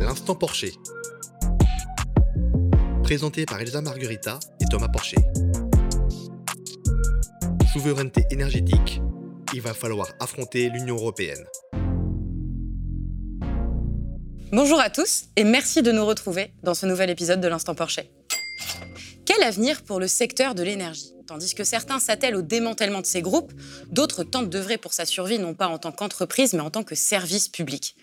L'instant Porcher. Présenté par Elsa Marguerita et Thomas Porcher. Souveraineté énergétique, il va falloir affronter l'Union européenne. Bonjour à tous et merci de nous retrouver dans ce nouvel épisode de l'Instant Porcher. Quel avenir pour le secteur de l'énergie? Tandis que certains s'attellent au démantèlement de ces groupes, d'autres tentent d'œuvrer pour sa survie non pas en tant qu'entreprise mais en tant que service public.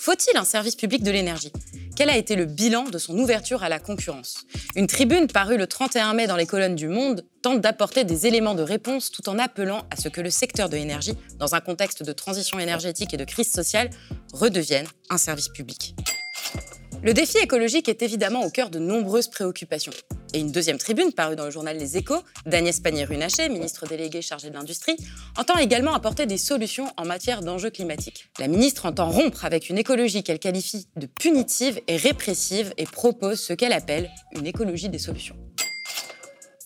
Faut-il un service public de l'énergie? Quel a été le bilan de son ouverture à la concurrence? Une tribune parue le 31 mai dans les colonnes du Monde tente d'apporter des éléments de réponse tout en appelant à ce que le secteur de l'énergie, dans un contexte de transition énergétique et de crise sociale, redevienne un service public. Le défi écologique est évidemment au cœur de nombreuses préoccupations. Et une deuxième tribune parue dans le journal Les Échos d'Agnès Pannier-Runacher, ministre déléguée chargée de l'industrie, entend également apporter des solutions en matière d'enjeux climatiques. La ministre entend rompre avec une écologie qu'elle qualifie de punitive et répressive et propose ce qu'elle appelle une écologie des solutions.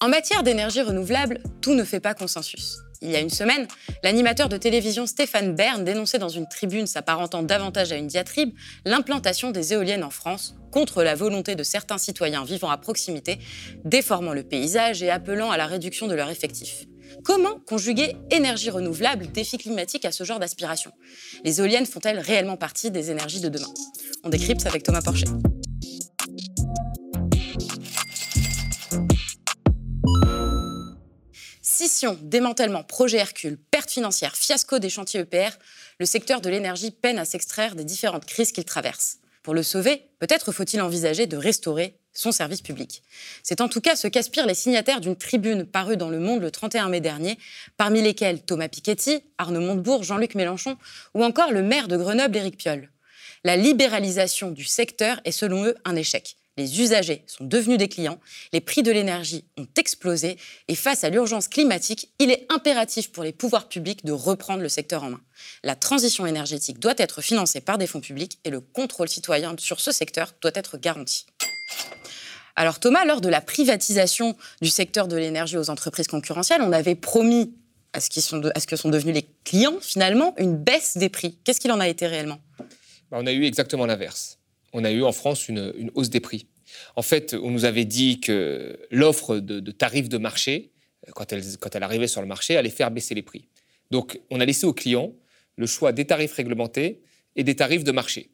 En matière d'énergie renouvelable, tout ne fait pas consensus il y a une semaine, l'animateur de télévision Stéphane Bern dénonçait dans une tribune s'apparentant davantage à une diatribe l'implantation des éoliennes en France contre la volonté de certains citoyens vivant à proximité, déformant le paysage et appelant à la réduction de leurs effectifs. Comment conjuguer énergie renouvelable, défi climatique à ce genre d'aspiration? Les éoliennes font-elles réellement partie des énergies de demain? On décrypte avec Thomas Porcher. Démantèlement, projet Hercule, perte financière, fiasco des chantiers EPR, le secteur de l'énergie peine à s'extraire des différentes crises qu'il traverse. Pour le sauver, peut-être faut-il envisager de restaurer son service public. C'est en tout cas ce qu'aspirent les signataires d'une tribune parue dans Le Monde le 31 mai dernier, parmi lesquels Thomas Piketty, Arnaud Montebourg, Jean-Luc Mélenchon ou encore le maire de Grenoble, Éric Piolle. La libéralisation du secteur est selon eux un échec les usagers sont devenus des clients, les prix de l'énergie ont explosé et face à l'urgence climatique, il est impératif pour les pouvoirs publics de reprendre le secteur en main. La transition énergétique doit être financée par des fonds publics et le contrôle citoyen sur ce secteur doit être garanti. Alors Thomas, lors de la privatisation du secteur de l'énergie aux entreprises concurrentielles, on avait promis à ce, que sont devenus les clients finalement une baisse des prix. Qu'est-ce qu'il en a été réellement? Bah, On a eu exactement l'inverse on a eu en France une, hausse des prix. En fait, on nous avait dit que l'offre de, tarifs de marché, quand elle, quand elle arrivait sur le marché, allait faire baisser les prix. Donc, on a laissé aux clients le choix des tarifs réglementés et des tarifs de marché,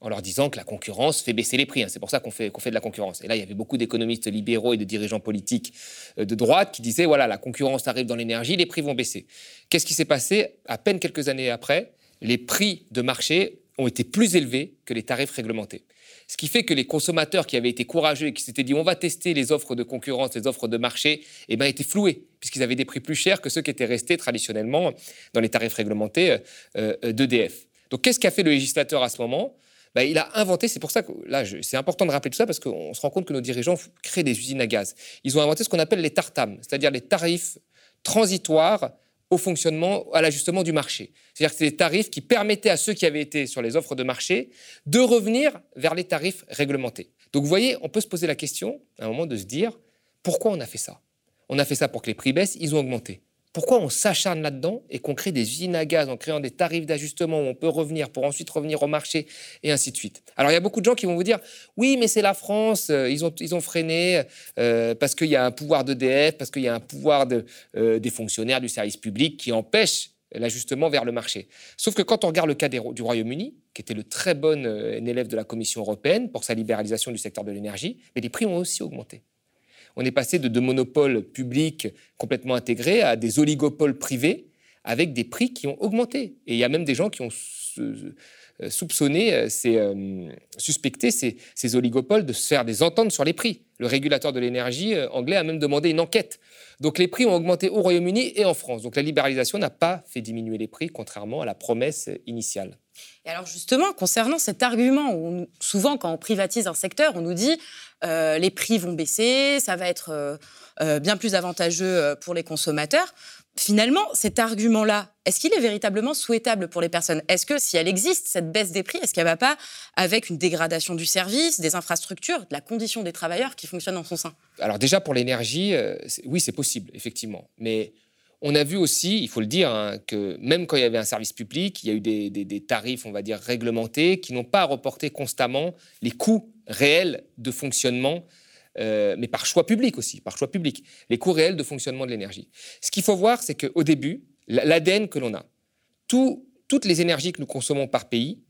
en leur disant que la concurrence fait baisser les prix. Hein. C'est pour ça qu'on fait, qu'on fait de la concurrence. Et là, il y avait beaucoup d'économistes libéraux et de dirigeants politiques euh, de droite qui disaient, voilà, la concurrence arrive dans l'énergie, les prix vont baisser. Qu'est-ce qui s'est passé? À peine quelques années après, les prix de marché ont été plus élevés que les tarifs réglementés. Ce qui fait que les consommateurs qui avaient été courageux et qui s'étaient dit on va tester les offres de concurrence, les offres de marché, eh ben, étaient floués, puisqu'ils avaient des prix plus chers que ceux qui étaient restés traditionnellement dans les tarifs réglementés euh, euh, d'EDF. Donc qu'est-ce qu'a fait le législateur à ce moment? Ben, il a inventé, c'est pour ça que là, c'est important de rappeler tout ça parce qu'on se rend compte que nos dirigeants créent des usines à gaz. Ils ont inventé ce qu'on appelle les TARTAM, c'est-à-dire les tarifs transitoires au fonctionnement, à l'ajustement du marché. C'est-à-dire que c'est des tarifs qui permettaient à ceux qui avaient été sur les offres de marché de revenir vers les tarifs réglementés. Donc vous voyez, on peut se poser la question, à un moment, de se dire, pourquoi on a fait ça? On a fait ça pour que les prix baissent, ils ont augmenté. Pourquoi on s'acharne là-dedans et qu'on crée des usines à gaz en créant des tarifs d'ajustement où on peut revenir pour ensuite revenir au marché et ainsi de suite Alors il y a beaucoup de gens qui vont vous dire oui mais c'est la France, euh, ils ont, ils ont freiné euh, parce qu'il y a un pouvoir d'EDF, parce qu'il y a un pouvoir euh, des fonctionnaires du service public qui empêche l'ajustement vers le marché. Sauf que quand on regarde le cas du Royaume-Uni, qui était le très bon élève de la Commission européenne pour sa libéralisation du secteur de l'énergie, mais les prix ont aussi augmenté on est passé de, monopoles publics complètement intégrés à des oligopoles privés avec des prix qui ont augmenté. Et il y a même des gens qui ont euh, soupçonné, euh, euh, suspecté ces, ces, oligopoles de se faire des ententes sur les prix. Le régulateur de l'énergie anglais a même demandé une enquête. Donc les prix ont augmenté au Royaume-Uni et en France. Donc la libéralisation n'a pas fait diminuer les prix, contrairement à la promesse initiale. Et alors justement, concernant cet argument, où souvent quand on privatise un secteur, on nous dit euh, les prix vont baisser, ça va être euh, euh, bien plus avantageux pour les consommateurs. Finalement, cet argument-là, est-ce qu'il est véritablement souhaitable pour les personnes? Est-ce que si elle existe, cette baisse des prix, est-ce qu'elle ne va pas avec une dégradation du service, des infrastructures, de la condition des travailleurs qui fonctionnent en son sein? Alors déjà pour l'énergie, oui c'est possible, effectivement. Mais On a vu aussi, il faut le dire, hein, que même quand il y avait un service public, il y a eu des, tarifs, on va dire, réglementés qui n'ont pas reporté constamment les coûts réels de fonctionnement, euh, mais par choix public aussi, par choix public, les coûts réels de fonctionnement de l'énergie. Ce qu'il faut voir, c'est qu'au début, l'ADN que l'on a, toutes les énergies que nous consommons par pays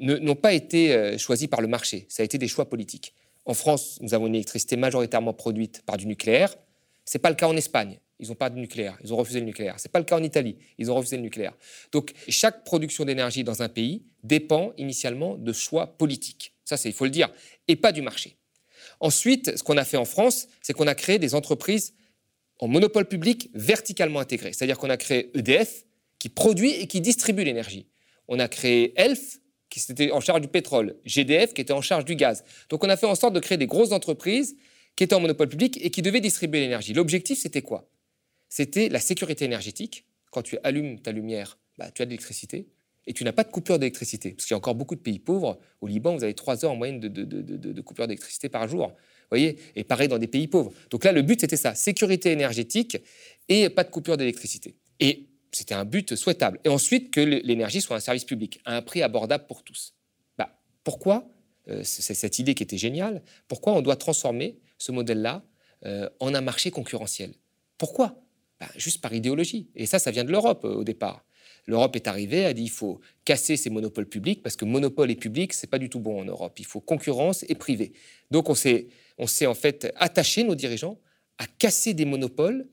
n'ont pas été euh, choisies par le marché, ça a été des choix politiques. En France, nous avons une électricité majoritairement produite par du nucléaire. Ce n'est pas le cas en Espagne. Ils n'ont pas de nucléaire. Ils ont refusé le nucléaire. Ce n'est pas le cas en Italie. Ils ont refusé le nucléaire. Donc, chaque production d'énergie dans un pays dépend initialement de choix politiques. Ça, il faut le dire. Et pas du marché. Ensuite, ce qu'on a fait en France, c'est qu'on a créé des entreprises en monopole public verticalement intégrées. C'est-à-dire qu'on a créé EDF, qui produit et qui distribue l'énergie. On a créé ELF, qui était en charge du pétrole, GDF qui était en charge du gaz. Donc on a fait en sorte de créer des grosses entreprises qui étaient en monopole public et qui devaient distribuer l'énergie. L'objectif, c'était quoi? C'était la sécurité énergétique. Quand tu allumes ta lumière, bah, tu as de l'électricité et tu n'as pas de coupure d'électricité. Parce qu'il y a encore beaucoup de pays pauvres. Au Liban, vous avez trois heures en moyenne de, coupure d'électricité par jour. voyez? Et pareil dans des pays pauvres. Donc là, le but, c'était ça sécurité énergétique et pas de coupure d'électricité. Et c'était un but souhaitable. Et ensuite, que l'énergie soit un service public, à un prix abordable pour tous. Bah, pourquoi euh, C'est cette idée qui était géniale. Pourquoi on doit transformer ce modèle-là euh, en un marché concurrentiel? Pourquoi? Bah, Juste par idéologie. Et ça, ça vient de l'Europe euh, au départ. L'Europe est arrivée, a dit il faut casser ces monopoles publics parce que monopole et public, c'est pas du tout bon en Europe. Il faut concurrence et privé. Donc on s'est, on s'est en fait attaché, nos dirigeants, à casser des monopoles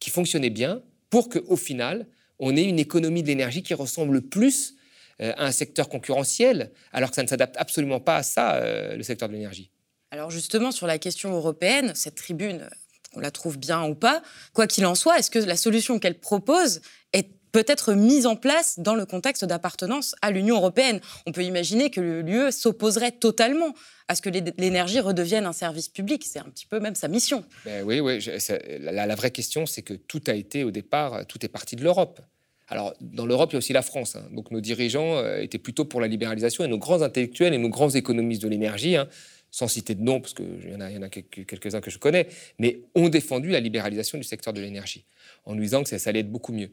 qui fonctionnaient bien pour qu'au final, on ait une économie de l'énergie qui ressemble plus euh, à un secteur concurrentiel, alors que ça ne s'adapte absolument pas à ça, euh, le secteur de l'énergie. Alors justement, sur la question européenne, cette tribune, on la trouve bien ou pas, quoi qu'il en soit, est-ce que la solution qu'elle propose est peut être mise en place dans le contexte d'appartenance à l'Union européenne? On peut imaginer que l'UE s'opposerait totalement à ce que l'énergie redevienne un service public. C'est un petit peu même sa mission. Ben oui, oui. la, la, vraie question, c'est que tout a été au départ, tout est parti de l'Europe. Alors, dans l'Europe, il y a aussi la France. Hein. Donc, nos dirigeants euh, étaient plutôt pour la libéralisation et nos grands intellectuels et nos grands économistes de l'énergie, hein, sans citer de nom, parce qu'il y en a, quelques-uns que je connais, mais ont défendu la libéralisation du secteur de l'énergie, en nous disant que ça, allait être beaucoup mieux.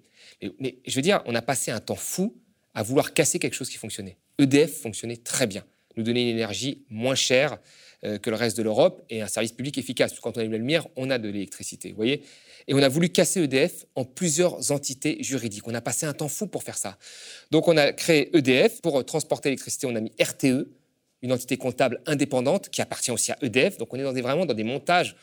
Mais, je veux dire, on a passé un temps fou à vouloir casser quelque chose qui fonctionnait. EDF fonctionnait très bien, nous donnait une énergie moins chère euh, que le reste de l'Europe et un service public efficace. Quand on a la lumière, on a de l'électricité. Vous voyez? Et on a voulu casser EDF en plusieurs entités juridiques. On a passé un temps fou pour faire ça. Donc on a créé EDF pour transporter l'électricité. On a mis RTE, une entité comptable indépendante qui appartient aussi à EDF. Donc on est dans des, vraiment dans des montages.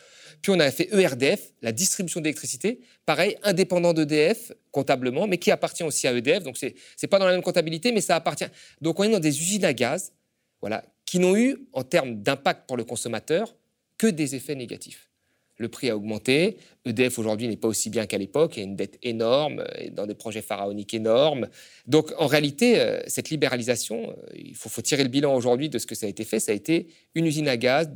Puis on a fait ERDF, la distribution d'électricité, pareil, indépendant d'EDF comptablement, mais qui appartient aussi à EDF. Donc c'est n'est pas dans la même comptabilité, mais ça appartient. Donc on est dans des usines à gaz, voilà, qui n'ont eu en termes d'impact pour le consommateur que des effets négatifs le prix a augmenté. EDF aujourd'hui n'est pas aussi bien qu'à l'époque, il y a une dette énorme, et dans des projets pharaoniques énormes. Donc en réalité, euh, cette libéralisation, euh, il faut, tirer le bilan aujourd'hui de ce que ça a été fait. Ça a été une usine à gaz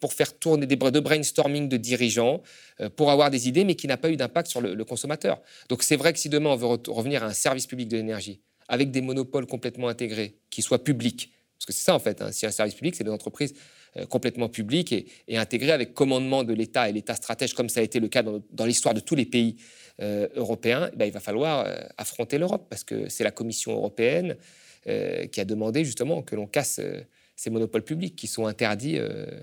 pour faire tourner des de brainstorming de dirigeants, euh, pour avoir des idées, mais qui n'a pas eu d'impact sur le, consommateur. Donc c'est vrai que si demain on veut revenir à un service public de l'énergie, avec des monopoles complètement intégrés, qui soient publics, parce que c'est ça en fait, hein, si un service public, c'est des entreprises euh, complètement public et, intégré avec commandement de l'État et l'État stratège, comme ça a été le cas dans, l'histoire de tous les pays euh, européens, eh ben, il va falloir euh, affronter l'Europe parce que c'est la Commission européenne qui a demandé justement que l'on casse ces monopoles publics qui sont interdits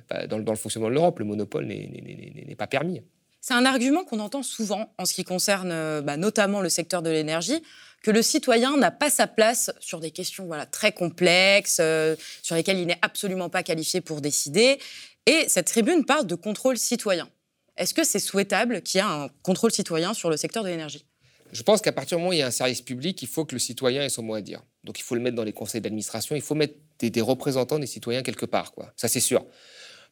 bah, dans, le fonctionnement de l'Europe. Le monopole n'est pas permis. C'est un argument qu'on entend souvent en ce qui concerne bah, notamment le secteur de l'énergie que le citoyen n'a pas sa place sur des questions voilà, très complexes, euh, sur lesquelles il n'est absolument pas qualifié pour décider. Et cette tribune parle de contrôle citoyen. Est-ce que c'est souhaitable qu'il y ait un contrôle citoyen sur le secteur de l'énergie? Je pense qu'à partir du moment où il y a un service public, il faut que le citoyen ait son mot à dire. Donc il faut le mettre dans les conseils d'administration, il faut mettre des, des, représentants des citoyens quelque part. Quoi. Ça, c'est sûr.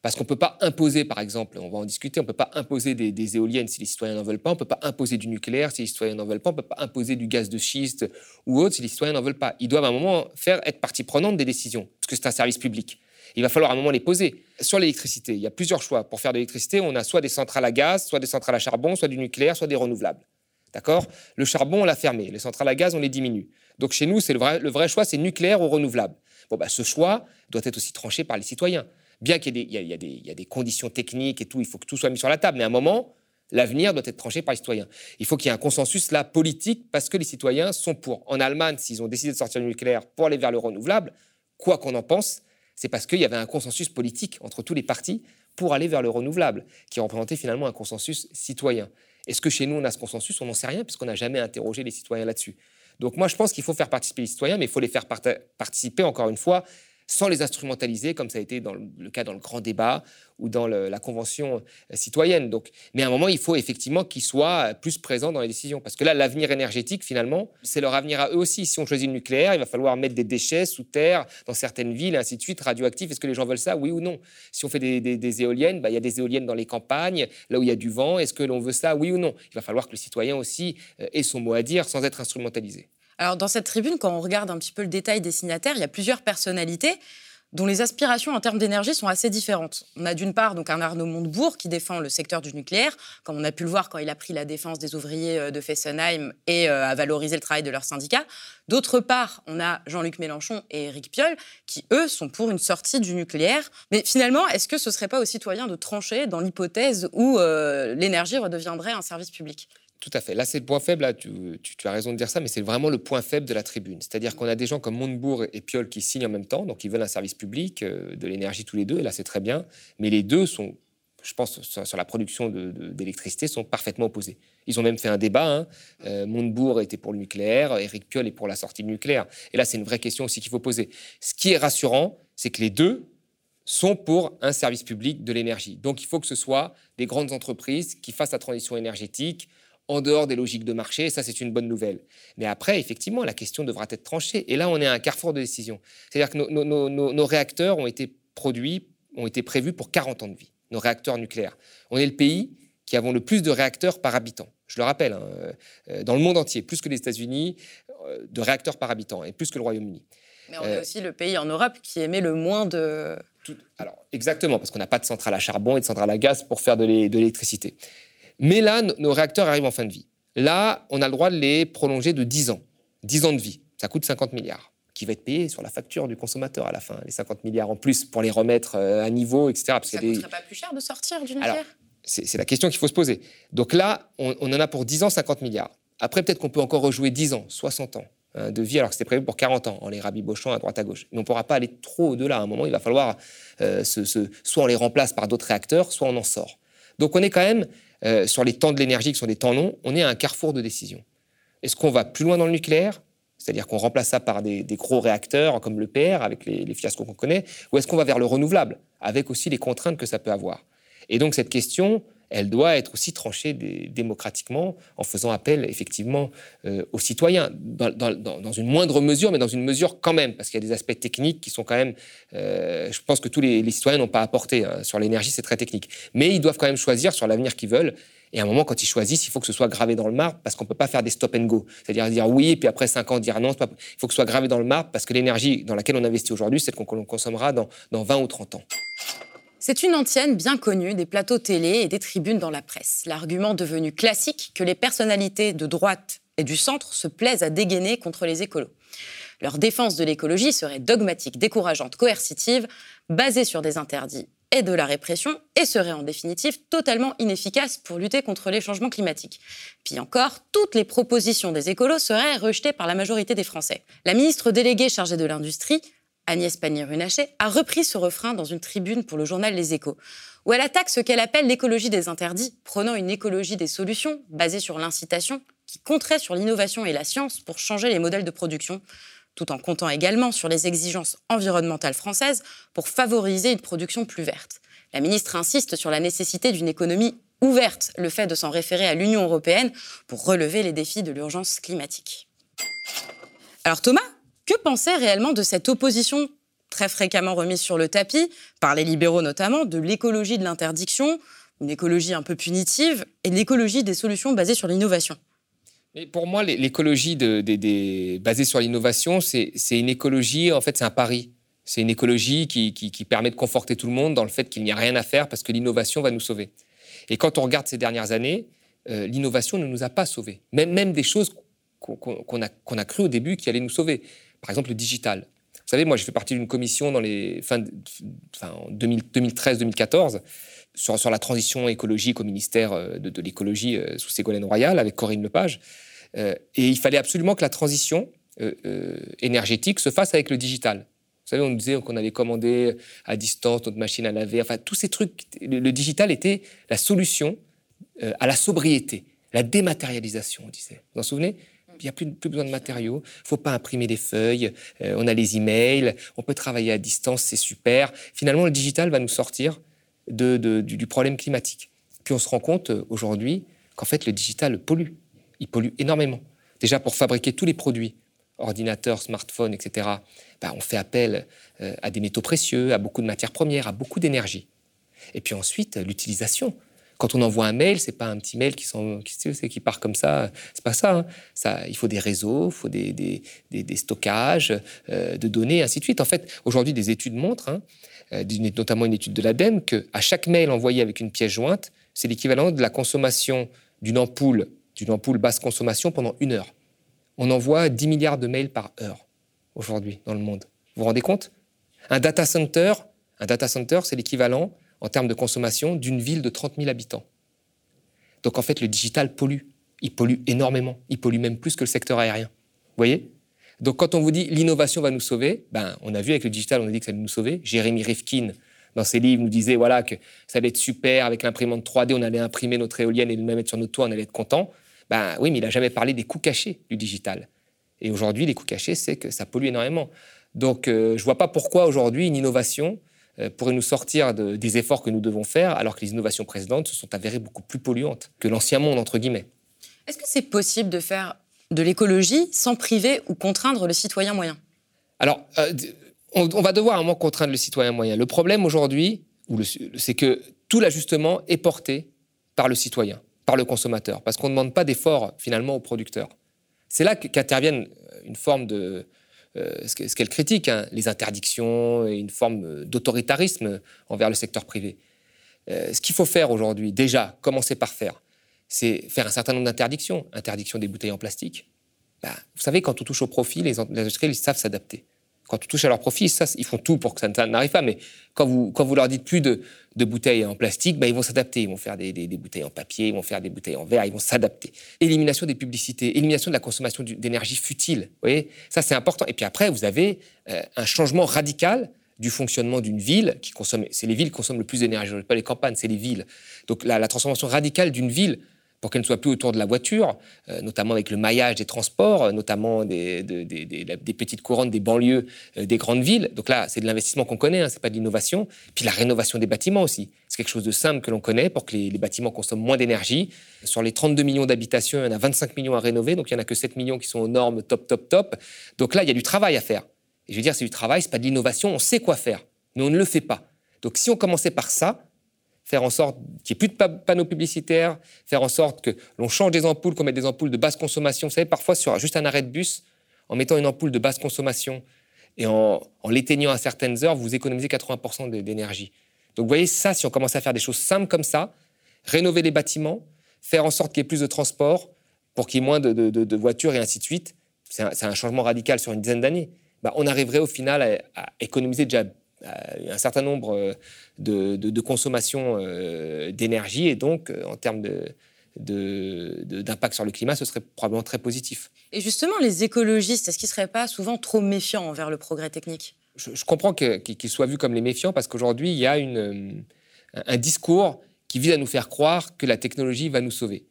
Parce qu'on ne peut pas imposer, par exemple, on va en discuter, on ne peut pas imposer des, éoliennes si les citoyens n'en veulent pas, on ne peut pas imposer du nucléaire si les citoyens n'en veulent pas, on ne peut pas imposer du gaz de schiste ou autre si les citoyens n'en veulent pas. Ils doivent à un moment faire être partie prenante des décisions, parce que c'est un service public. Il va falloir à un moment les poser. Sur l'électricité, il y a plusieurs choix. Pour faire de l'électricité, on a soit des centrales à gaz, soit des centrales à charbon, soit du nucléaire, soit des renouvelables. D'accord? Le charbon, on l'a fermé. Les centrales à gaz, on les diminue. Donc chez nous, c'est le vrai, le vrai choix, c'est nucléaire ou renouvelable. Bon, bah, ce choix doit être aussi tranché par les citoyens bien qu'il y, ait des conditions techniques et tout, il faut que tout soit mis sur la table. Mais à un moment, L'avenir doit être tranché par les citoyens. Il faut qu'il y ait un consensus là politique parce que les citoyens sont pour. En Allemagne, s'ils ont décidé de sortir du nucléaire pour aller vers le renouvelable, quoi qu'on en pense, c'est parce qu'il y avait un consensus politique entre tous les partis pour aller vers le renouvelable, qui représentait finalement un consensus citoyen. Est-ce que chez nous, on a ce consensus? On n'en sait rien, puisqu'on n'a jamais interrogé les citoyens là-dessus. Donc moi, je pense qu'il faut faire participer les citoyens, mais il faut les faire participer, encore une fois, sans les instrumentaliser, comme ça a été dans le, cas dans le grand débat ou dans la convention euh, citoyenne. Donc, mais à un moment, il faut effectivement qu'ils soient plus présents dans les décisions, parce que là, l'avenir énergétique, finalement, c'est leur avenir à eux aussi. Si on choisit le nucléaire, il va falloir mettre des déchets sous terre dans certaines villes, et ainsi de suite, radioactifs. Est-ce que les gens veulent ça, oui ou non? Si on fait des, éoliennes, bah, il y a des éoliennes dans les campagnes, là où il y a du vent. Est-ce que l'on veut ça, oui ou non? Il va falloir que le citoyen aussi euh, ait son mot à dire sans être instrumentalisé. Alors dans cette tribune, quand on regarde un petit peu le détail des signataires, il y a plusieurs personnalités dont les aspirations en termes d'énergie sont assez différentes. On a d'une part donc un Arnaud Montebourg qui défend le secteur du nucléaire, comme on a pu le voir quand il a pris la défense des ouvriers euh, de Fessenheim et euh, a valorisé le travail de leurs syndicats. D'autre part, on a Jean-Luc Mélenchon et Éric Piolle qui, eux, sont pour une sortie du nucléaire. Mais finalement, est-ce que ce ne serait pas aux citoyens de trancher dans l'hypothèse où euh, l'énergie redeviendrait un service public? Tout à fait. Là, c'est le point faible. Là, tu, as raison de dire ça, mais c'est vraiment le point faible de la tribune. C'est-à-dire qu'on a des gens comme Montebourg et Piolle qui signent en même temps, donc ils veulent un service public, euh, de l'énergie tous les deux, et là, c'est très bien. Mais les deux sont, je pense, sur, la production d'électricité, sont parfaitement opposés. Ils ont même fait un débat. Hein. Euh, Montebourg était pour le nucléaire, Éric Piolle est pour la sortie du nucléaire. Et là, c'est une vraie question aussi qu'il faut poser. Ce qui est rassurant, c'est que les deux sont pour un service public de l'énergie. Donc, il faut que ce soit des grandes entreprises qui fassent la transition énergétique en dehors des logiques de marché, et ça c'est une bonne nouvelle. Mais après, effectivement, la question devra être tranchée. Et là, on est à un carrefour de décision. C'est-à-dire que nos, réacteurs ont été produits, ont été prévus pour 40 ans de vie, nos réacteurs nucléaires. On est le pays qui avons le plus de réacteurs par habitant. Je le rappelle, hein, euh, dans le monde entier, plus que les États-Unis, euh, de réacteurs par habitant, et plus que le Royaume-Uni. Mais on est euh, aussi le pays en Europe qui émet le moins de... alors, exactement, parce qu'on n'a pas de centrale à charbon et de centrale à gaz pour faire de l'électricité. Mais là, nos réacteurs arrivent en fin de vie. Là, on a le droit de les prolonger de 10 ans. 10 ans de vie. Ça coûte 50 milliards, qui va être payé sur la facture du consommateur à la fin. Les 50 milliards en plus pour les remettre euh, à niveau, etc. Parce ça ne coûterait pas plus cher de sortir du nucléaire C'est la question qu'il faut se poser. Donc là, on, en a pour 10 ans 50 milliards. Après, peut-être qu'on peut encore rejouer 10 ans, 60 ans hein, de vie, alors que c'était prévu pour 40 ans, en les rabibochant à droite à gauche. Mais on ne pourra pas aller trop au-delà. À un moment, il va falloir euh, soit on les remplace par d'autres réacteurs, soit on en sort. Donc on est quand même euh, sur les temps de l'énergie qui sont des temps longs, on est à un carrefour de décision. Est-ce qu'on va plus loin dans le nucléaire? C'est-à-dire qu'on remplace ça par des, gros réacteurs comme le PR avec les, les fiascos qu'on connaît, ou est-ce qu'on va vers le renouvelable, avec aussi les contraintes que ça peut avoir? Et donc cette question, elle doit être aussi tranchée démocratiquement en faisant appel effectivement euh, aux citoyens, dans, une moindre mesure, mais dans une mesure quand même, parce qu'il y a des aspects techniques qui sont quand même, euh, je pense que tous les, citoyens n'ont pas apporté. Hein. Sur l'énergie, c'est très technique. Mais ils doivent quand même choisir sur l'avenir qu'ils veulent. Et à un moment, quand ils choisissent, il faut que ce soit gravé dans le marbre parce qu'on ne peut pas faire des stop and go. C'est-à-dire dire oui, puis après cinq ans dire non. Il faut que ce soit gravé dans le marbre parce que l'énergie dans laquelle on investit aujourd'hui, c'est celle qu'on consommera dans, dans 20 ou 30 ans. C'est une antienne bien connue des plateaux télé et des tribunes dans la presse. L'argument devenu classique que les personnalités de droite et du centre se plaisent à dégainer contre les écolos. Leur défense de l'écologie serait dogmatique, décourageante, coercitive, basée sur des interdits et de la répression, et serait en définitive totalement inefficace pour lutter contre les changements climatiques. Puis encore, toutes les propositions des écolos seraient rejetées par la majorité des Français. La ministre déléguée chargée de l'industrie Agnès Pannier-Runacher, a repris ce refrain dans une tribune pour le journal Les Échos, où elle attaque ce qu'elle appelle l'écologie des interdits, prenant une écologie des solutions basée sur l'incitation, qui compterait sur l'innovation et la science pour changer les modèles de production, tout en comptant également sur les exigences environnementales françaises pour favoriser une production plus verte. La ministre insiste sur la nécessité d'une économie ouverte, le fait de s'en référer à l'Union européenne pour relever les défis de l'urgence climatique. Alors Thomas, que penser réellement de cette opposition très fréquemment remise sur le tapis, par les libéraux notamment, de l'écologie de l'interdiction, une écologie un peu punitive, et l'écologie des solutions basées sur l'innovation? Pour moi, l'écologie basée sur l'innovation, c'est une écologie, en fait, c'est un pari. C'est une écologie qui, permet de conforter tout le monde dans le fait qu'il n'y a rien à faire parce que l'innovation va nous sauver. Et quand on regarde ces dernières années, euh, l'innovation ne nous a pas sauvés. Même, des choses qu'on a cru au début qui allaient nous sauver. Par exemple, le digital. savez, moi, j'ai fait partie d'une commission dans les fin, enfin, 2013-2014 sur, la transition écologique au ministère euh, de, l'écologie euh, sous Ségolène Royal avec Corinne Lepage. Euh, et il fallait absolument que la transition énergétique se fasse avec le digital. Vous savez, on nous disait qu'on allait commander à distance notre machine à laver. Enfin, tous ces trucs, le, digital était la solution à la sobriété, la dématérialisation, on disait. Vous vous en souvenez? Il n'y a plus, besoin de matériaux, il ne faut pas imprimer des feuilles, euh, on a les emails, on peut travailler à distance, c'est super. Finalement, le digital va nous sortir du, problème climatique. Puis on se rend compte euh, aujourd'hui qu'en fait, le digital pollue. Il pollue énormément. Déjà, pour fabriquer tous les produits, ordinateurs, smartphones, etc., bah, on fait appel euh, à des métaux précieux, à beaucoup de matières premières, à beaucoup d'énergie. Et puis ensuite, l'utilisation. Quand on envoie un mail, c'est pas un petit mail qui, part comme ça. C'est pas ça, hein. ça. Il faut des réseaux, il faut des, stockages euh, de données, ainsi de suite. En fait, aujourd'hui, des études montrent, hein, euh, notamment une étude de l'ADEME, qu'à chaque mail envoyé avec une pièce jointe, c'est l'équivalent de la consommation d'une ampoule, d'une ampoule basse consommation pendant une heure. On envoie 10 milliards de mails par heure aujourd'hui dans le monde. Vous vous rendez compte? Un data center, un data center, c'est l'équivalent en termes de consommation d'une ville de 30 000 habitants. Donc en fait, le digital pollue. Il pollue énormément. Il pollue même plus que le secteur aérien. Vous voyez? Donc quand on vous dit l'innovation va nous sauver, ben, on a vu avec le digital, on a dit que ça allait nous sauver. Jérémy Rifkin, dans ses livres, nous disait voilà, que ça allait être super avec l'imprimante 3D, on allait imprimer notre éolienne et le mettre sur notre toit, on allait être content. Ben oui, mais il n'a jamais parlé des coûts cachés du digital. Et aujourd'hui, les coûts cachés, c'est que ça pollue énormément. Donc euh, je ne vois pas pourquoi aujourd'hui une innovation pourrait nous sortir des efforts que nous devons faire, alors que les innovations précédentes se sont avérées beaucoup plus polluantes que l'ancien monde, entre guillemets. Est-ce que c'est possible de faire de l'écologie sans priver ou contraindre le citoyen moyen? Alors, euh, on, va devoir à un moment contraindre le citoyen moyen. Le problème aujourd'hui, c'est que tout l'ajustement est porté par le citoyen, par le consommateur, parce qu'on ne demande pas d'efforts finalement aux producteurs. C'est là qu'interviennent une forme de, euh, ce qu'elle critique, hein, les interdictions et une forme euh, d'autoritarisme envers le secteur privé. Euh, ce qu'il faut faire aujourd'hui, déjà, commencer par faire, c'est faire un certain nombre d'interdictions. Interdiction des bouteilles en plastique. Bah, vous savez, quand on touche au profit, les, industriels savent s'adapter quand on touche à leur profit, ça, ils font tout pour que ça n'arrive pas. Mais quand vous, quand vous leur dites plus de, bouteilles en plastique, bah, ils vont s'adapter. Ils vont faire des, bouteilles en papier, ils vont faire des bouteilles en verre, ils vont s'adapter. Élimination des publicités, élimination de la consommation d'énergie futile. Vous voyez? Ça, c'est important. Et puis après, vous avez euh, un changement radical du fonctionnement d'une ville qui consomme. C'est les villes qui consomment le plus d'énergie, pas les campagnes, c'est les villes. Donc la transformation radicale d'une ville pour qu'elle ne soit plus autour de la voiture, euh, notamment avec le maillage des transports, euh, notamment des, des, petites couronnes des banlieues euh, des grandes villes. Donc là, c'est de l'investissement qu'on connaît, hein, c'est pas de l'innovation. Puis la rénovation des bâtiments aussi. C'est quelque chose de simple que l'on connaît pour que les, bâtiments consomment moins d'énergie. Sur les 32 millions d'habitations, il y en a 25 millions à rénover, donc il n'y en a que 7 millions qui sont aux normes top, top, top. Donc là, il y a du travail à faire. Et je veux dire, c'est du travail, c'est pas de l'innovation, on sait quoi faire, mais on ne le fait pas. Donc si on commençait par ça, faire en sorte qu'il n'y ait plus de panneaux publicitaires, faire en sorte que l'on change des ampoules, qu'on mette des ampoules de basse consommation. Vous savez, parfois, sur juste un arrêt de bus, en mettant une ampoule de basse consommation et en, l'éteignant à certaines heures, vous économisez 80% d'énergie. Donc vous voyez, ça, si on commence à faire des choses simples comme ça, rénover les bâtiments, faire en sorte qu'il y ait plus de transport pour qu'il y ait moins de, voitures et ainsi de suite, c'est un, changement radical sur une dizaine d'années. Bah, on arriverait au final à, économiser déjà un certain nombre euh, de, de, consommations euh, d'énergie et donc en termes d'impact sur le climat, ce serait probablement très positif. Et justement, les écologistes, est-ce qu'ils ne seraient pas souvent trop méfiants envers le progrès technique? Je, comprends qu'ils soient vus comme les méfiants parce qu'aujourd'hui, il y a une, un discours qui vise à nous faire croire que la technologie va nous sauver.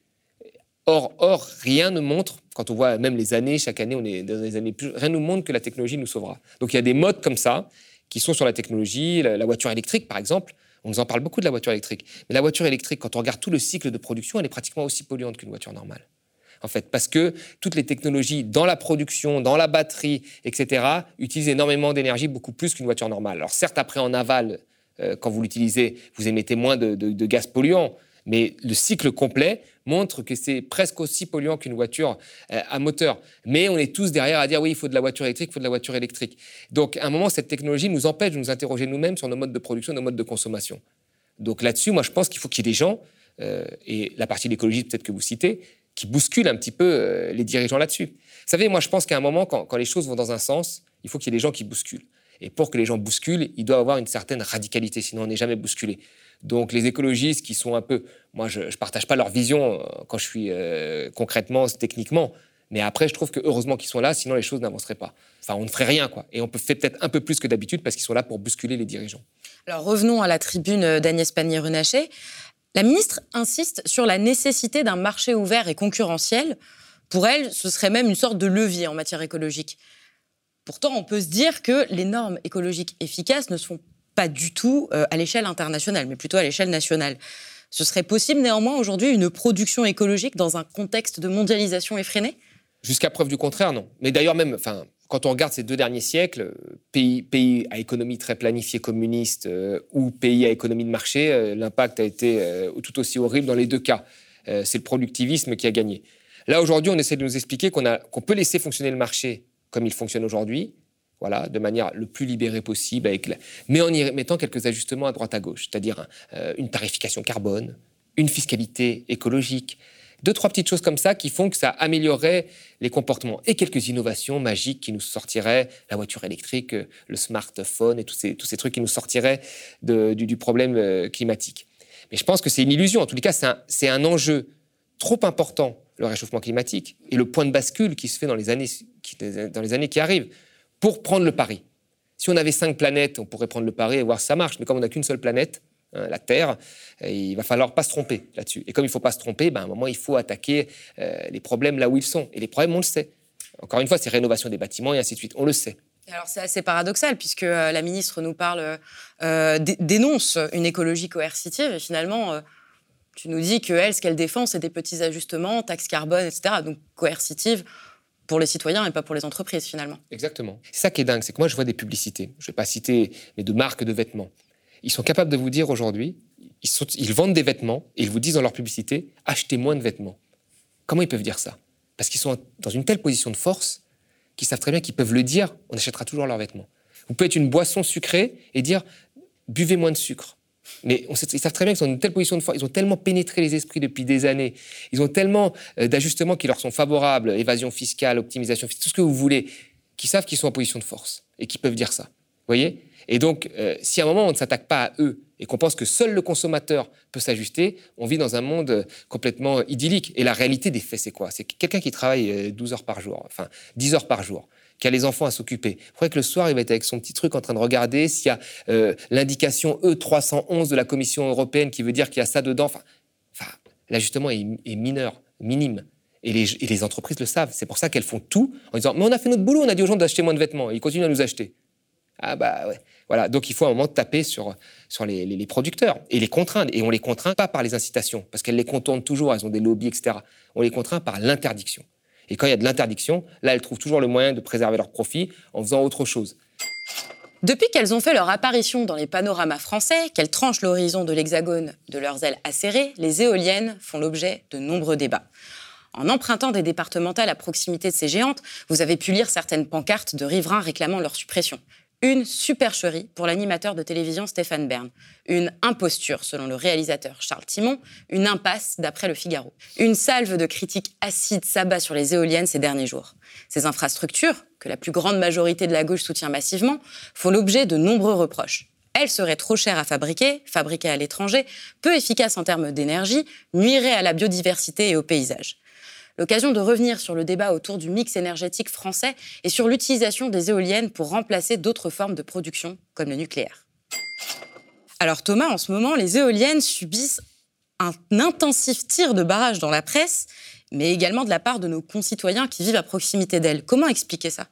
Or, or, rien ne montre, quand on voit même les années, chaque année, on est dans des années plus, rien ne nous montre que la technologie nous sauvera. Donc il y a des modes comme ça qui sont sur la technologie, la, voiture électrique par exemple. On nous en parle beaucoup de la voiture électrique. Mais la voiture électrique, quand on regarde tout le cycle de production, elle est pratiquement aussi polluante qu'une voiture normale. En fait, parce que toutes les technologies dans la production, dans la batterie, etc., utilisent énormément d'énergie, beaucoup plus qu'une voiture normale. Alors certes, après en aval, euh, quand vous l'utilisez, vous émettez moins de, de gaz polluants, mais le cycle complet montre que c'est presque aussi polluant qu'une voiture euh, à moteur. Mais on est tous derrière à dire oui, il faut de la voiture électrique, il faut de la voiture électrique. Donc à un moment, cette technologie nous empêche de nous interroger nous-mêmes sur nos modes de production, nos modes de consommation. Donc là-dessus, moi je pense qu'il faut qu'il y ait des gens, euh, et la partie de l'écologie peut-être que vous citez, qui bousculent un petit peu euh, les dirigeants là-dessus. Vous savez, moi je pense qu'à un moment, quand, les choses vont dans un sens, Il faut qu'il y ait des gens qui bousculent. Et pour que les gens bousculent, il doit avoir une certaine radicalité, sinon on n'est jamais bousculé. Donc les écologistes qui sont un peu... Moi, je ne partage pas leur vision euh, quand je suis euh, concrètement, techniquement. Mais après, je trouve que heureusement qu'ils sont là, sinon les choses n'avanceraient pas. Enfin, on ne ferait rien, quoi. Et on peut faire peut-être un peu plus que d'habitude parce qu'ils sont là pour bousculer les dirigeants. Alors revenons à la tribune d'Agnès Pannier-Runacher. La ministre insiste sur la nécessité d'un marché ouvert et concurrentiel. Pour elle, ce serait même une sorte de levier en matière écologique. Pourtant, on peut se dire que les normes écologiques efficaces ne se font pas du tout euh, à l'échelle internationale, mais plutôt à l'échelle nationale. Ce serait possible néanmoins aujourd'hui une production écologique dans un contexte de mondialisation effrénée? Jusqu'à preuve du contraire, non. Mais d'ailleurs même, enfin, quand on regarde ces deux derniers siècles, pays, à économie très planifiée communiste euh, ou pays à économie de marché, euh, l'impact a été tout aussi horrible dans les deux cas. c'est le productivisme qui a gagné. Là, aujourd'hui, on essaie de nous expliquer qu'on peut laisser fonctionner le marché comme il fonctionne aujourd'hui, voilà, de manière le plus libérée possible, mais en y mettant quelques ajustements à droite à gauche, c'est-à-dire une tarification carbone, une fiscalité écologique, deux, trois petites choses comme ça qui font que ça améliorerait les comportements et quelques innovations magiques qui nous sortiraient, la voiture électrique, euh, le smartphone et tous ces, tous ces trucs qui nous sortiraient du, problème euh, climatique. Mais je pense que c'est une illusion. En tous les cas, c'est un, enjeu trop important, le réchauffement climatique, et le point de bascule qui se fait dans les années dans les années qui arrivent, pour prendre le pari. Si on avait cinq planètes, on pourrait prendre le pari et voir si ça marche. Mais comme on n'a qu'une seule planète, Hein, la Terre, il va falloir pas se tromper là-dessus. Et comme il ne faut pas se tromper, ben, à un moment, il faut attaquer euh, les problèmes là où ils sont. Et les problèmes, on le sait. Encore une fois, c'est rénovation des bâtiments et ainsi de suite. On le sait. Alors c'est assez paradoxal puisque euh, la ministre nous parle, euh, dénonce une écologie coercitive et finalement tu nous dis que elle, ce qu'elle défend, c'est des petits ajustements, taxes carbone, etc. Donc coercitive pour les citoyens et pas pour les entreprises finalement. Exactement. C'est ça qui est dingue, c'est que moi je vois des publicités. Je ne vais pas citer, mais de marques de vêtements ils sont capables de vous dire aujourd'hui, ils, vendent des vêtements et ils vous disent dans leur publicité, achetez moins de vêtements. Comment ils peuvent dire ça? Parce qu'ils sont dans une telle position de force qu'ils savent très bien qu'ils peuvent le dire, on achètera toujours leurs vêtements. Vous pouvez être une boisson sucrée et dire, buvez moins de sucre. Mais ils savent très bien qu'ils sont une telle position de force, ils ont tellement pénétré les esprits depuis des années, ils ont tellement euh, d'ajustements qui leur sont favorables, évasion fiscale, optimisation fiscale, tout ce que vous voulez, qu'ils savent qu'ils sont en position de force et qu'ils peuvent dire ça. Voyez? Et donc, euh, si à un moment on ne s'attaque pas à eux et qu'on pense que seul le consommateur peut s'ajuster, on vit dans un monde euh, complètement idyllique. Et la réalité des faits, c'est quoi? C'est quelqu'un qui travaille 12 euh, heures par jour, enfin 10 heures par jour, qui a les enfants à s'occuper. Vous croyez que le soir, il va être avec son petit truc en train de regarder s'il y a l'indication E311 de la Commission européenne qui veut dire qu'il y a ça dedans. Enfin, l'ajustement est, mineur, minime. Et les, entreprises le savent. C'est pour ça qu'elles font tout en disant Mais on a fait notre boulot, on a dit aux gens d'acheter moins de vêtements. Ils continuent à nous acheter. Ah bah ouais. Voilà, donc il faut à un moment taper sur, sur les, producteurs et les contraindre. Et on les contraint pas par les incitations, parce qu'elles les contournent toujours, elles ont des lobbies, etc. On les contraint par l'interdiction. Et quand il y a de l'interdiction, là, elles trouvent toujours le moyen de préserver leur profit en faisant autre chose. Depuis qu'elles ont fait leur apparition dans les panoramas français, qu'elles tranchent l'horizon de l'hexagone de leurs ailes acérées, les éoliennes font l'objet de nombreux débats. En empruntant des départementales à proximité de ces géantes, vous avez pu lire certaines pancartes de riverains réclamant leur suppression. Une supercherie pour l'animateur de télévision Stéphane Bern. Une imposture, selon le réalisateur Charles Timon. Une impasse, d'après le Figaro. Une salve de critiques acides s'abat sur les éoliennes ces derniers jours. Ces infrastructures, que la plus grande majorité de la gauche soutient massivement, font l'objet de nombreux reproches. Elles seraient trop chères à fabriquer, fabriquées à l'étranger, peu efficaces en termes d'énergie, nuiraient à la biodiversité et au paysage l'occasion de revenir sur le débat autour du mix énergétique français et sur l'utilisation des éoliennes pour remplacer d'autres formes de production, comme le nucléaire. Alors Thomas, en ce moment, les éoliennes subissent un intensif tir de barrage dans la presse, mais également de la part de nos concitoyens qui vivent à proximité d'elles. Comment expliquer ça?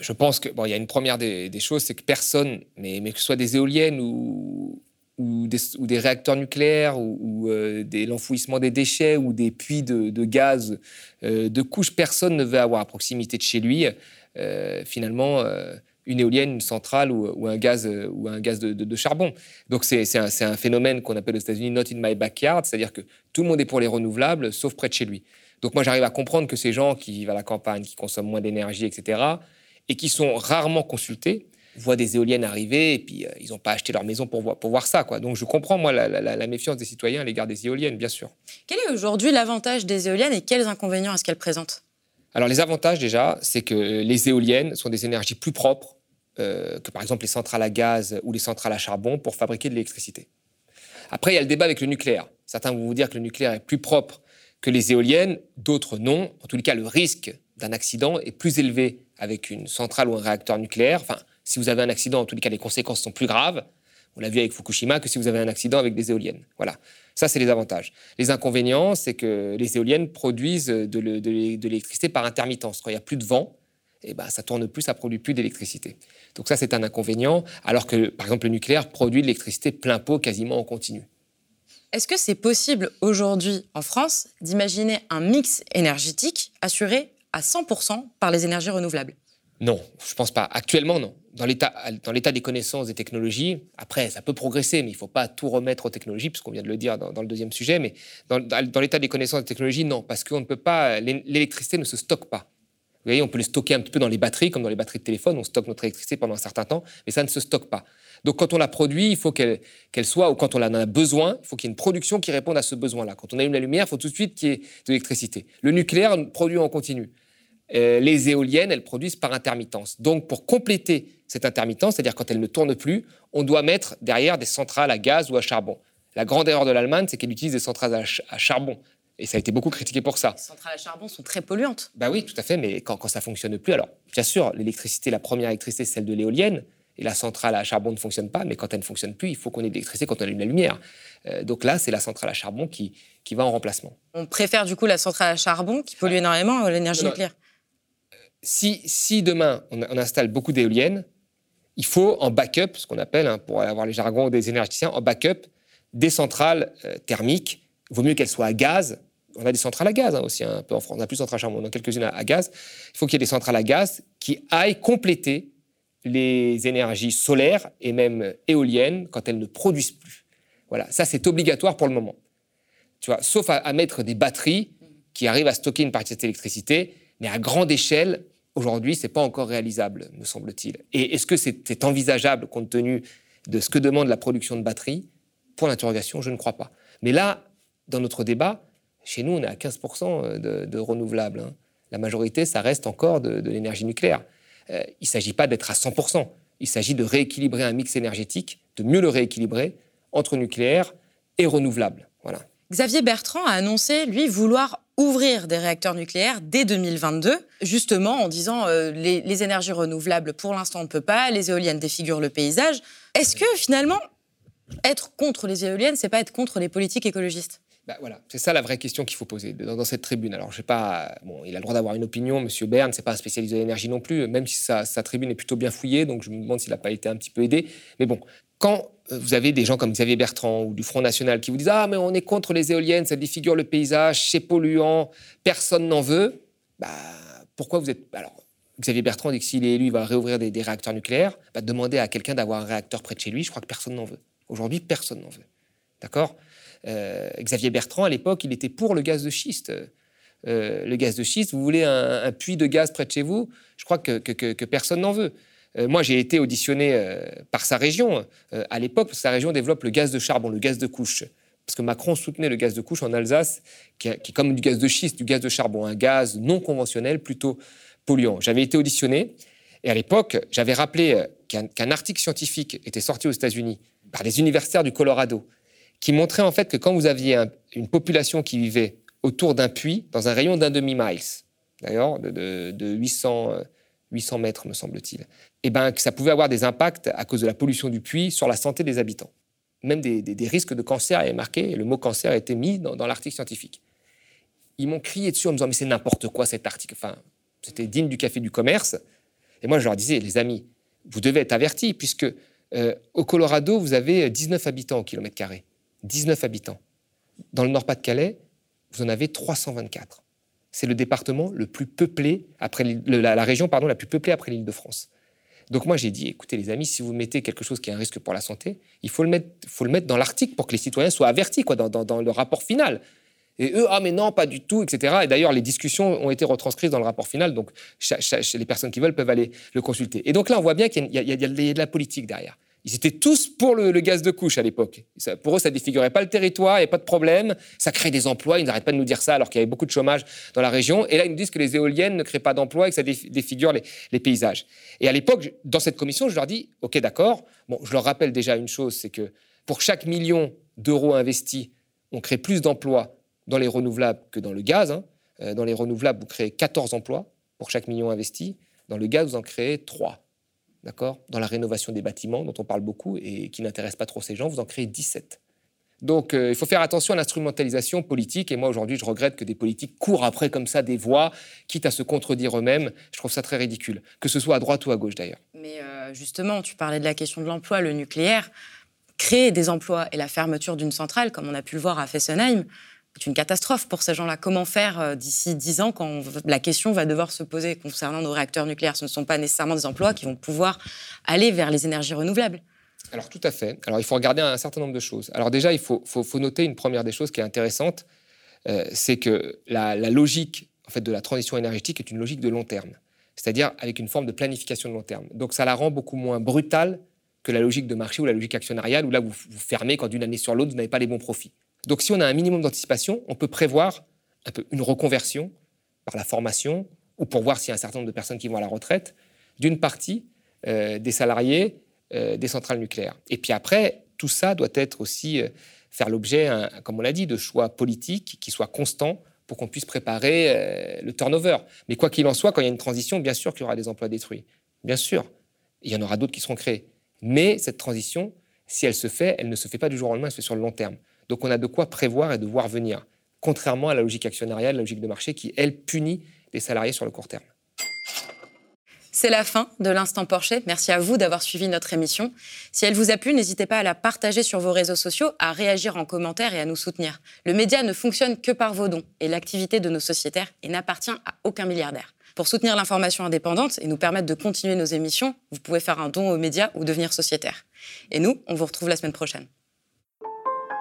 Je, pense que bon, y a une première des, choses, c'est que personne, mais, mais que ce soit des éoliennes ou, ou des, réacteurs nucléaires ou, euh, l'enfouissement des déchets ou des puits de, gaz euh, de couches, personne ne veut avoir à proximité de chez lui euh, finalement une éolienne, une centrale ou, un gaz, ou un gaz de, charbon. Donc c'est un, un, phénomène qu'on appelle aux États-Unis not in my backyard, c'est-à-dire que tout le monde est pour les renouvelables sauf près de chez lui. Donc moi j'arrive à comprendre que ces gens qui vivent à la campagne, qui consomment moins d'énergie, etc., et qui sont rarement consultés, voient des éoliennes arriver et puis euh, ils n'ont pas acheté leur maison pour voir, pour voir ça. Quoi. Donc je comprends, moi, la, méfiance des citoyens à l'égard des éoliennes, bien sûr. Quel est aujourd'hui l'avantage des éoliennes et quels inconvénients est-ce qu'elles présentent? Alors les avantages déjà, c'est que les éoliennes sont des énergies plus propres euh, que par exemple les centrales à gaz ou les centrales à charbon pour fabriquer de l'électricité. Après, il y a le débat avec le nucléaire. Certains vont vous dire que le nucléaire est plus propre que les éoliennes, d'autres non. En tous les cas, le risque d'un accident est plus élevé avec une centrale ou un réacteur nucléaire. Enfin, si vous avez un accident, en tous les cas, les conséquences sont plus graves. On l'a vu avec Fukushima que si vous avez un accident avec des éoliennes. Voilà. Ça, c'est les avantages. Les inconvénients, c'est que les éoliennes produisent de l'électricité par intermittence. Quand il n'y a plus de vent, eh ben, ça tourne plus, ça produit plus d'électricité. Donc ça, c'est un inconvénient, alors que, par exemple, le nucléaire produit de l'électricité plein pot quasiment en continu. Est-ce que c'est possible aujourd'hui en France d'imaginer un mix énergétique assuré à 100% par les énergies renouvelables? Non, je ne pense pas. Actuellement, non. Dans l'état des connaissances des technologies, après, ça peut progresser, mais il ne faut pas tout remettre aux technologies, puisqu'on vient de le dire dans, le deuxième sujet, mais dans, l'état des connaissances des technologies, non, parce qu'on ne peut pas, l'électricité ne se stocke pas. Vous voyez, on peut le stocker un petit peu dans les batteries, comme dans les batteries de téléphone, on stocke notre électricité pendant un certain temps, mais ça ne se stocke pas. Donc quand on la produit, il faut qu'elle soit, ou quand on en a besoin, il faut qu'il y ait une production qui réponde à ce besoin-là. Quand on allume la lumière, il faut tout de suite qu'il y ait de l'électricité. Le nucléaire produit en continu. Euh, les éoliennes, elles produisent par intermittence. Donc pour compléter cette intermittence, c'est-à-dire quand elle ne tourne plus, on doit mettre derrière des centrales à gaz ou à charbon. La grande erreur de l'Allemagne, c'est qu'elle utilise des centrales à, charbon. Et ça a été beaucoup critiqué pour ça. Les centrales à charbon sont très polluantes. Bah oui, tout à fait, mais quand, quand ça fonctionne plus, alors bien sûr, l'électricité, la première électricité, c'est celle de l'éolienne, et la centrale à charbon ne fonctionne pas, mais quand elle ne fonctionne plus, il faut qu'on ait de l'électricité quand on allume la lumière. Euh, donc là, c'est la centrale à charbon qui, qui va en remplacement. On préfère du coup la centrale à charbon qui pollue énormément à l'énergie nucléaire. Si, demain on, installe beaucoup d'éoliennes, il faut en backup, ce qu'on appelle, hein, pour avoir les jargons des énergéticiens, en backup des centrales euh, thermiques. Il vaut mieux qu'elles soient à gaz on a des centrales à gaz hein, aussi, hein, un peu en France. On a plus de centrales à charbon, on a quelques-unes à, gaz. Il faut qu'il y ait des centrales à gaz qui aillent compléter les énergies solaires et même éoliennes quand elles ne produisent plus. Voilà, ça c'est obligatoire pour le moment. Tu vois, sauf à, mettre des batteries qui arrivent à stocker une partie de cette électricité, mais à grande échelle, aujourd'hui, c'est pas encore réalisable, me semble-t-il. Et est-ce que c'est envisageable compte tenu de ce que demande la production de batteries? Pour l'interrogation, je ne crois pas. Mais là, dans notre débat, chez nous, on est à 15% euh, de, renouvelables. Hein. La majorité, ça reste encore de, l'énergie nucléaire. Euh, il ne s'agit pas d'être à 100%. Il s'agit de rééquilibrer un mix énergétique, de mieux le rééquilibrer entre nucléaire et renouvelable. Voilà. Xavier Bertrand a annoncé, lui, vouloir ouvrir des réacteurs nucléaires dès 2022, justement en disant euh, les, énergies renouvelables, pour l'instant, on ne peut pas, les éoliennes défigurent le paysage. Est-ce que finalement, être contre les éoliennes, c'est pas être contre les politiques écologistes? Bah, voilà, c'est ça la vraie question qu'il faut poser dans, cette tribune. Alors, je sais pas, bon, il a le droit d'avoir une opinion, Monsieur Bern, c'est pas un spécialiste de l'énergie non plus, même si sa, tribune est plutôt bien fouillée, donc je me demande s'il n'a pas été un petit peu aidé. Mais bon, quand euh, vous avez des gens comme Xavier Bertrand ou du Front National qui vous disent Ah, mais on est contre les éoliennes, ça défigure le paysage, c'est polluant, personne n'en veut, bah, pourquoi vous êtes. Alors, Xavier Bertrand dit que s'il est élu, il va réouvrir des, réacteurs nucléaires. Bah, demandez à quelqu'un d'avoir un réacteur près de chez lui, je crois que personne n'en veut. Aujourd'hui, personne n'en veut. D'accord? Xavier Bertrand, à l'époque, il était pour le gaz de schiste. Euh, le gaz de schiste, vous voulez un, puits de gaz près de chez vous? Je crois que, personne n'en veut. Euh, moi, j'ai été auditionné par sa région à l'époque, parce que sa région développe le gaz de charbon, le gaz de couche. Parce que Macron soutenait le gaz de couche en Alsace, qui, est comme du gaz de schiste, du gaz de charbon, un gaz non conventionnel, plutôt polluant. J'avais été auditionné, et à l'époque, j'avais rappelé qu'un article scientifique était sorti aux États-Unis par des universitaires du Colorado, qui montrait en fait que quand vous aviez une population qui vivait autour d'un puits, dans un rayon d'un demi-miles, d'ailleurs, de, 800, 800 euh, mètres, me semble-t-il, et eh ben, que ça pouvait avoir des impacts à cause de la pollution du puits sur la santé des habitants. Même des, risques de cancer est marqué, et le mot cancer a été mis dans, dans l'article scientifique. Ils m'ont crié dessus en me disant, mais c'est n'importe quoi cet article. Enfin, c'était digne du café du commerce. Et moi, je leur disais, les amis, vous devez être avertis, puisque euh, au Colorado, vous avez 19 habitants au kilomètre carré. 19 habitants. Dans le Nord-Pas-de-Calais, vous en avez 324. C'est le département le plus peuplé après la, région pardon la plus peuplée après l'Île-de-France. Donc moi j'ai dit écoutez les amis, si vous mettez quelque chose qui est un risque pour la santé, il faut le mettre, faut le mettre dans l'article pour que les citoyens soient avertis quoi, dans, le rapport final. Et eux, ah mais non, pas du tout, etc. Et d'ailleurs, les discussions ont été retranscrites dans le rapport final, donc les personnes qui veulent peuvent aller le consulter. Et donc là, on voit bien qu'il y, a de la politique derrière. Ils étaient tous pour le, gaz de couche à l'époque. Pour eux, ça défigurait pas le territoire, il n'y a pas de problème, ça crée des emplois. Ils n'arrêtent pas de nous dire ça alors qu'il y avait beaucoup de chômage dans la région. Et là, ils nous disent que les éoliennes ne créent pas d'emplois et que ça défigure les, paysages. Et à l'époque, dans cette commission, je leur dis, OK, d'accord. Bon, je leur rappelle déjà une chose, c'est que pour chaque million d'euros investis, on crée plus d'emplois dans les renouvelables que dans le gaz. Hein. Euh, dans les renouvelables, vous créez 14 emplois pour chaque million investi. Dans le gaz, vous en créez 3. D'accord? Dans la rénovation des bâtiments, dont on parle beaucoup et qui n'intéresse pas trop ces gens, vous en créez 17. Donc euh, il faut faire attention à l'instrumentalisation politique. Et moi, aujourd'hui, je regrette que des politiques courent après comme ça des voix, quitte à se contredire eux-mêmes. Je trouve ça très ridicule, que ce soit à droite ou à gauche d'ailleurs. Mais euh, justement, tu parlais de la question de l'emploi, le nucléaire. Créer des emplois et la fermeture d'une centrale, comme on a pu le voir à Fessenheim, c'est une catastrophe pour ces gens-là. Comment faire euh, d'ici 10 ans quand la question va devoir se poser concernant nos réacteurs nucléaires? Ce ne sont pas nécessairement des emplois qui vont pouvoir aller vers les énergies renouvelables. Alors tout à fait. Alors il faut regarder un certain nombre de choses. Alors déjà, il faut, noter une première des choses qui est intéressante, euh, c'est que la, logique en fait, de la transition énergétique est une logique de long terme, c'est-à-dire avec une forme de planification de long terme. Donc ça la rend beaucoup moins brutale que la logique de marché ou la logique actionnariale, où là vous, vous fermez quand d'une année sur l'autre, vous n'avez pas les bons profits. Donc si on a un minimum d'anticipation, on peut prévoir un peu une reconversion par la formation ou pour voir s'il y a un certain nombre de personnes qui vont à la retraite d'une partie euh, des salariés euh, des centrales nucléaires. Et puis après, tout ça doit être aussi euh, faire l'objet, comme on l'a dit, de choix politiques qui soient constants pour qu'on puisse préparer le turnover. Mais quoi qu'il en soit, quand il y a une transition, bien sûr qu'il y aura des emplois détruits. Bien sûr. Il y en aura d'autres qui seront créés. Mais cette transition, si elle se fait, elle ne se fait pas du jour au lendemain, elle se fait sur le long terme. Donc on a de quoi prévoir et de voir venir, contrairement à la logique actionnariale, la logique de marché qui, elle, punit les salariés sur le court terme. C'est la fin de l'instant Porsche. Merci à vous d'avoir suivi notre émission. Si elle vous a plu, n'hésitez pas à la partager sur vos réseaux sociaux, à réagir en commentaire et à nous soutenir. Le média ne fonctionne que par vos dons et l'activité de nos sociétaires n'appartient à aucun milliardaire. Pour soutenir l'information indépendante et nous permettre de continuer nos émissions, vous pouvez faire un don aux médias ou devenir sociétaire. Et nous, on vous retrouve la semaine prochaine.